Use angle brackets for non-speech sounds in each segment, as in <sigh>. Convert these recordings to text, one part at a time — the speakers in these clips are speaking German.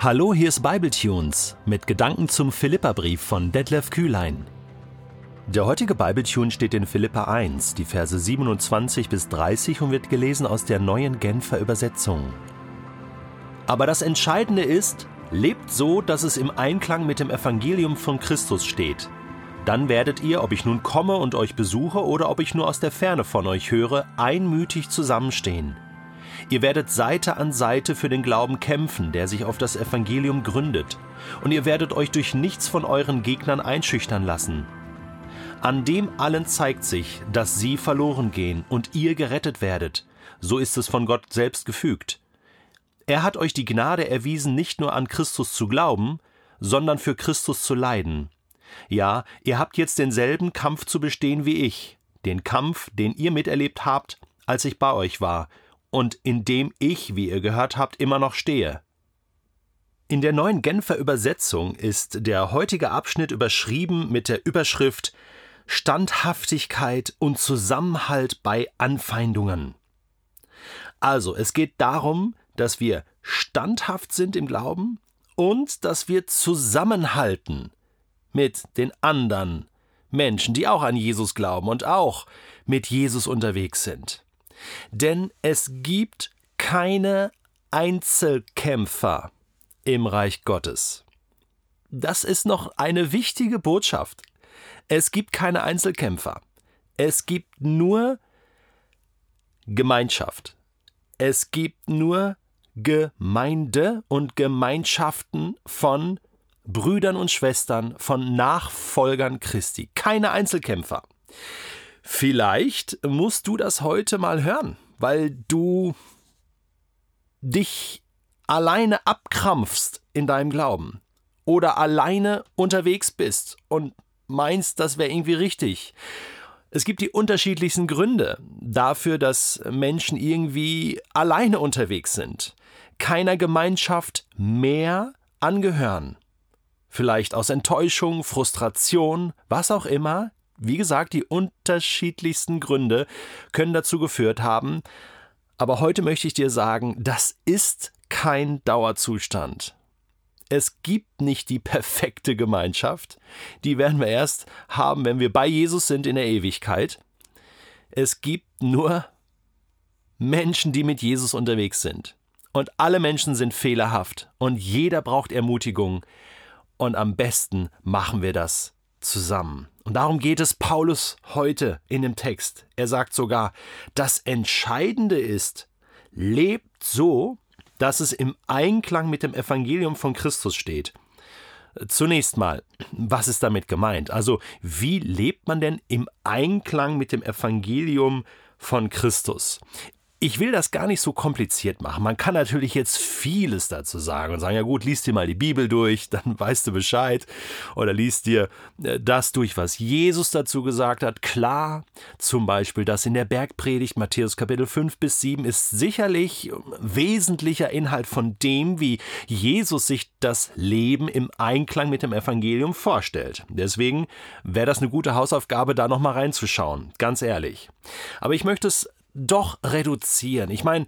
Hallo, hier ist Bibletunes mit Gedanken zum Philipperbrief von Detlef Kühlein. Der heutige Bibletune steht in Philippa 1, die Verse 27 bis 30 und wird gelesen aus der neuen Genfer Übersetzung. Aber das Entscheidende ist, lebt so, dass es im Einklang mit dem Evangelium von Christus steht. Dann werdet ihr, ob ich nun komme und euch besuche oder ob ich nur aus der Ferne von euch höre, einmütig zusammenstehen. Ihr werdet Seite an Seite für den Glauben kämpfen, der sich auf das Evangelium gründet, und ihr werdet euch durch nichts von euren Gegnern einschüchtern lassen. An dem allen zeigt sich, dass sie verloren gehen und ihr gerettet werdet. So ist es von Gott selbst gefügt. Er hat euch die Gnade erwiesen, nicht nur an Christus zu glauben, sondern für Christus zu leiden. Ja, ihr habt jetzt denselben Kampf zu bestehen wie ich, den Kampf, den ihr miterlebt habt, als ich bei euch war, und in dem ich, wie ihr gehört habt, immer noch stehe. In der neuen Genfer Übersetzung ist der heutige Abschnitt überschrieben mit der Überschrift Standhaftigkeit und Zusammenhalt bei Anfeindungen. Also, es geht darum, dass wir standhaft sind im Glauben und dass wir zusammenhalten mit den anderen Menschen, die auch an Jesus glauben und auch mit Jesus unterwegs sind. Denn es gibt keine Einzelkämpfer im Reich Gottes. Das ist noch eine wichtige Botschaft. Es gibt keine Einzelkämpfer. Es gibt nur Gemeinschaft. Es gibt nur Gemeinde und Gemeinschaften von Brüdern und Schwestern, von Nachfolgern Christi. Keine Einzelkämpfer. Vielleicht musst du das heute mal hören, weil du dich alleine abkrampfst in deinem Glauben oder alleine unterwegs bist und meinst, das wäre irgendwie richtig. Es gibt die unterschiedlichsten Gründe dafür, dass Menschen irgendwie alleine unterwegs sind, keiner Gemeinschaft mehr angehören. Vielleicht aus Enttäuschung, Frustration, was auch immer, wie gesagt, die unterschiedlichsten Gründe können dazu geführt haben. Aber heute möchte ich dir sagen, das ist kein Dauerzustand. Es gibt nicht die perfekte Gemeinschaft. Die werden wir erst haben, wenn wir bei Jesus sind in der Ewigkeit. Es gibt nur Menschen, die mit Jesus unterwegs sind. Und alle Menschen sind fehlerhaft. Und jeder braucht Ermutigung. Und am besten machen wir das zusammen. Und darum geht es Paulus heute in dem Text. Er sagt sogar, das Entscheidende ist, lebt so, dass es im Einklang mit dem Evangelium von Christus steht. Zunächst mal, was ist damit gemeint? Also, wie lebt man denn im Einklang mit dem Evangelium von Christus? Ich will das gar nicht so kompliziert machen. Man kann natürlich jetzt vieles dazu sagen und sagen, ja gut, liest dir mal die Bibel durch, <laughs> dann weißt du Bescheid. Oder liest dir äh, das durch, was Jesus dazu gesagt hat. Klar, zum Beispiel das in der Bergpredigt, Matthäus Kapitel 5 bis 7, ist sicherlich wesentlicher Inhalt von dem, wie Jesus sich das Leben im Einklang mit dem Evangelium vorstellt. Deswegen wäre das eine gute Hausaufgabe, da nochmal reinzuschauen. Ganz ehrlich. Aber ich möchte es doch reduzieren. Ich meine,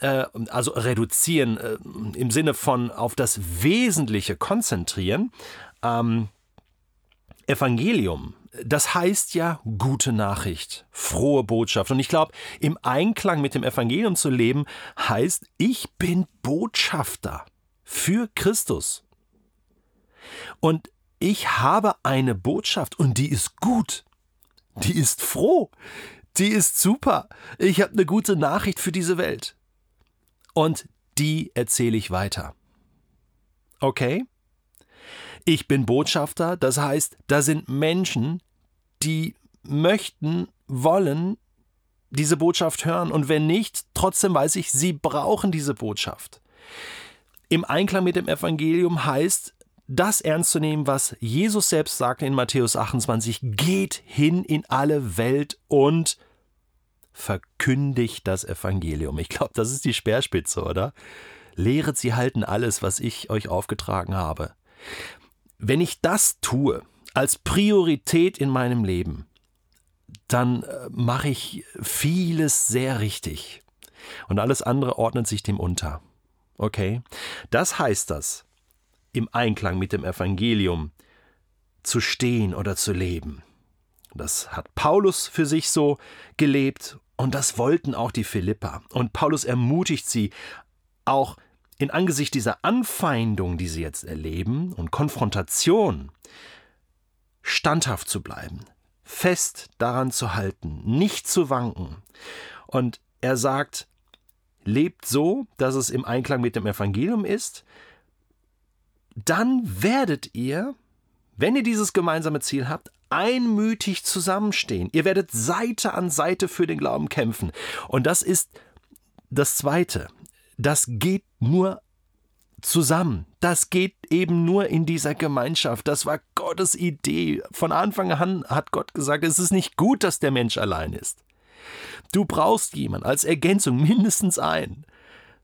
äh, also reduzieren äh, im Sinne von auf das Wesentliche konzentrieren. Ähm, Evangelium, das heißt ja gute Nachricht, frohe Botschaft. Und ich glaube, im Einklang mit dem Evangelium zu leben, heißt, ich bin Botschafter für Christus. Und ich habe eine Botschaft und die ist gut. Die ist froh. Die ist super. Ich habe eine gute Nachricht für diese Welt. Und die erzähle ich weiter. Okay? Ich bin Botschafter, das heißt, da sind Menschen, die möchten, wollen diese Botschaft hören und wenn nicht, trotzdem weiß ich, sie brauchen diese Botschaft. Im Einklang mit dem Evangelium heißt, das ernst zu nehmen, was Jesus selbst sagt in Matthäus 28, geht hin in alle Welt und verkündigt das Evangelium. Ich glaube, das ist die Speerspitze, oder? Lehret sie halten alles, was ich euch aufgetragen habe. Wenn ich das tue, als Priorität in meinem Leben, dann äh, mache ich vieles sehr richtig. Und alles andere ordnet sich dem unter. Okay? Das heißt das, im Einklang mit dem Evangelium zu stehen oder zu leben. Das hat Paulus für sich so gelebt und das wollten auch die Philippa. Und Paulus ermutigt sie, auch in Angesicht dieser Anfeindung, die sie jetzt erleben und Konfrontation, standhaft zu bleiben, fest daran zu halten, nicht zu wanken. Und er sagt, lebt so, dass es im Einklang mit dem Evangelium ist, dann werdet ihr, wenn ihr dieses gemeinsame Ziel habt, einmütig zusammenstehen. Ihr werdet Seite an Seite für den Glauben kämpfen. Und das ist das Zweite. Das geht nur zusammen. Das geht eben nur in dieser Gemeinschaft. Das war Gottes Idee. Von Anfang an hat Gott gesagt, es ist nicht gut, dass der Mensch allein ist. Du brauchst jemanden als Ergänzung, mindestens einen.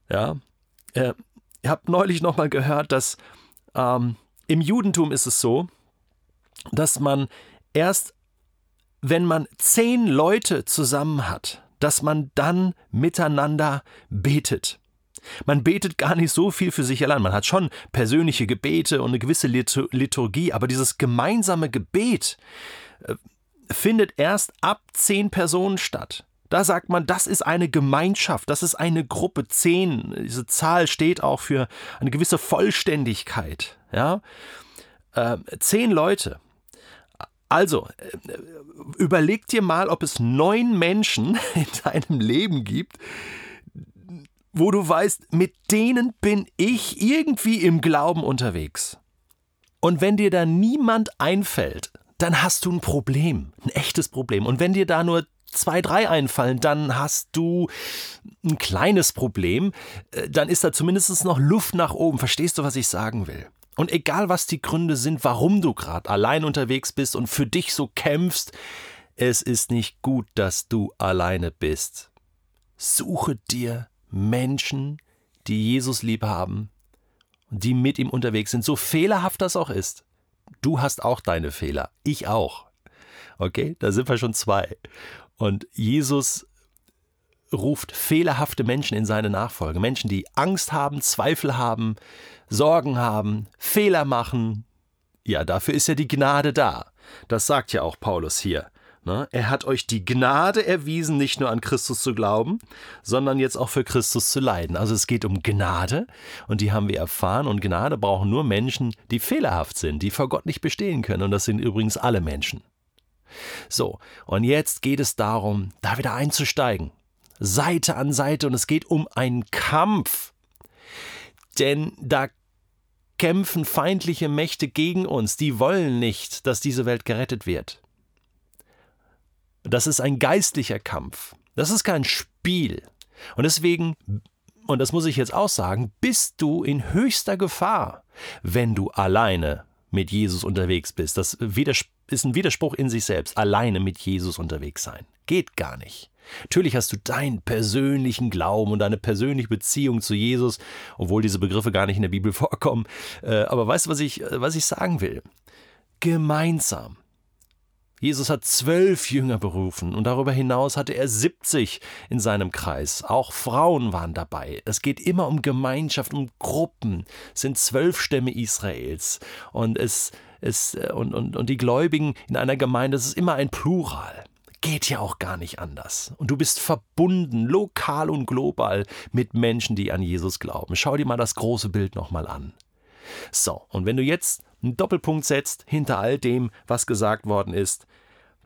Ja, äh, ich habe neulich noch mal gehört, dass ähm, im Judentum ist es so, dass man erst, wenn man zehn Leute zusammen hat, dass man dann miteinander betet. Man betet gar nicht so viel für sich allein. Man hat schon persönliche Gebete und eine gewisse Liturgie, aber dieses gemeinsame Gebet äh, findet erst ab zehn Personen statt. Da sagt man, das ist eine Gemeinschaft, das ist eine Gruppe. Zehn, diese Zahl steht auch für eine gewisse Vollständigkeit. Ja? Äh, zehn Leute. Also, äh, überleg dir mal, ob es neun Menschen <laughs> in deinem Leben gibt, wo du weißt, mit denen bin ich irgendwie im Glauben unterwegs. Und wenn dir da niemand einfällt, dann hast du ein Problem, ein echtes Problem. Und wenn dir da nur zwei, drei einfallen, dann hast du ein kleines Problem. Äh, dann ist da zumindest noch Luft nach oben. Verstehst du, was ich sagen will? Und egal, was die Gründe sind, warum du gerade allein unterwegs bist und für dich so kämpfst, es ist nicht gut, dass du alleine bist. Suche dir Menschen, die Jesus lieb haben und die mit ihm unterwegs sind, so fehlerhaft das auch ist. Du hast auch deine Fehler, ich auch. Okay, da sind wir schon zwei. Und Jesus ruft fehlerhafte Menschen in seine Nachfolge. Menschen, die Angst haben, Zweifel haben, Sorgen haben, Fehler machen. Ja, dafür ist ja die Gnade da. Das sagt ja auch Paulus hier. Ne? Er hat euch die Gnade erwiesen, nicht nur an Christus zu glauben, sondern jetzt auch für Christus zu leiden. Also es geht um Gnade und die haben wir erfahren und Gnade brauchen nur Menschen, die fehlerhaft sind, die vor Gott nicht bestehen können und das sind übrigens alle Menschen. So, und jetzt geht es darum, da wieder einzusteigen. Seite an Seite und es geht um einen Kampf. Denn da kämpfen feindliche Mächte gegen uns, die wollen nicht, dass diese Welt gerettet wird. Das ist ein geistlicher Kampf. Das ist kein Spiel. Und deswegen, und das muss ich jetzt auch sagen, bist du in höchster Gefahr, wenn du alleine mit Jesus unterwegs bist. Das ist ein Widerspruch in sich selbst. Alleine mit Jesus unterwegs sein. Geht gar nicht. Natürlich hast du deinen persönlichen Glauben und deine persönliche Beziehung zu Jesus, obwohl diese Begriffe gar nicht in der Bibel <laughs> vorkommen. Äh, aber weißt du, was ich, was ich sagen will? Gemeinsam Jesus hat zwölf Jünger berufen und darüber hinaus hatte er 70 in seinem Kreis. Auch Frauen waren dabei. Es geht immer um Gemeinschaft, um Gruppen. Es sind zwölf Stämme Israels und es, es und, und, und die Gläubigen in einer Gemeinde, das ist immer ein Plural. Geht ja auch gar nicht anders. Und du bist verbunden, lokal und global, mit Menschen, die an Jesus glauben. Schau dir mal das große Bild nochmal an. So, und wenn du jetzt einen Doppelpunkt setzt hinter all dem, was gesagt worden ist,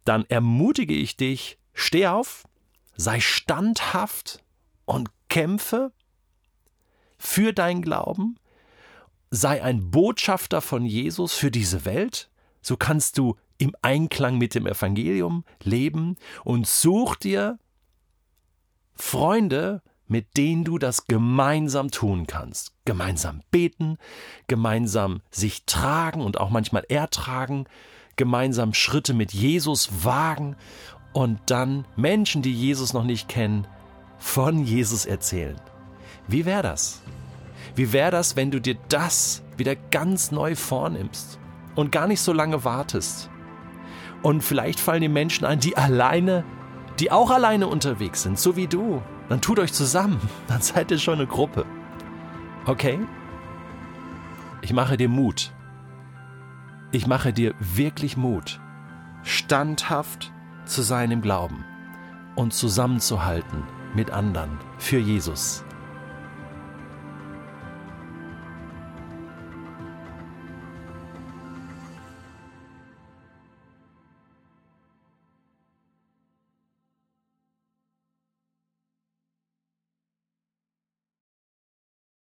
dann ermutige ich dich, steh auf, sei standhaft und kämpfe für dein Glauben, sei ein Botschafter von Jesus für diese Welt, so kannst du im Einklang mit dem Evangelium leben und such dir Freunde, mit denen du das gemeinsam tun kannst. Gemeinsam beten, gemeinsam sich tragen und auch manchmal ertragen, gemeinsam Schritte mit Jesus wagen und dann Menschen, die Jesus noch nicht kennen, von Jesus erzählen. Wie wäre das? Wie wäre das, wenn du dir das wieder ganz neu vornimmst und gar nicht so lange wartest? Und vielleicht fallen dir Menschen ein, die alleine, die auch alleine unterwegs sind, so wie du dann tut euch zusammen, <laughs> dann seid ihr schon eine Gruppe. Okay? Ich mache dir Mut. Ich mache dir wirklich Mut, standhaft zu sein im Glauben und zusammenzuhalten mit anderen für Jesus.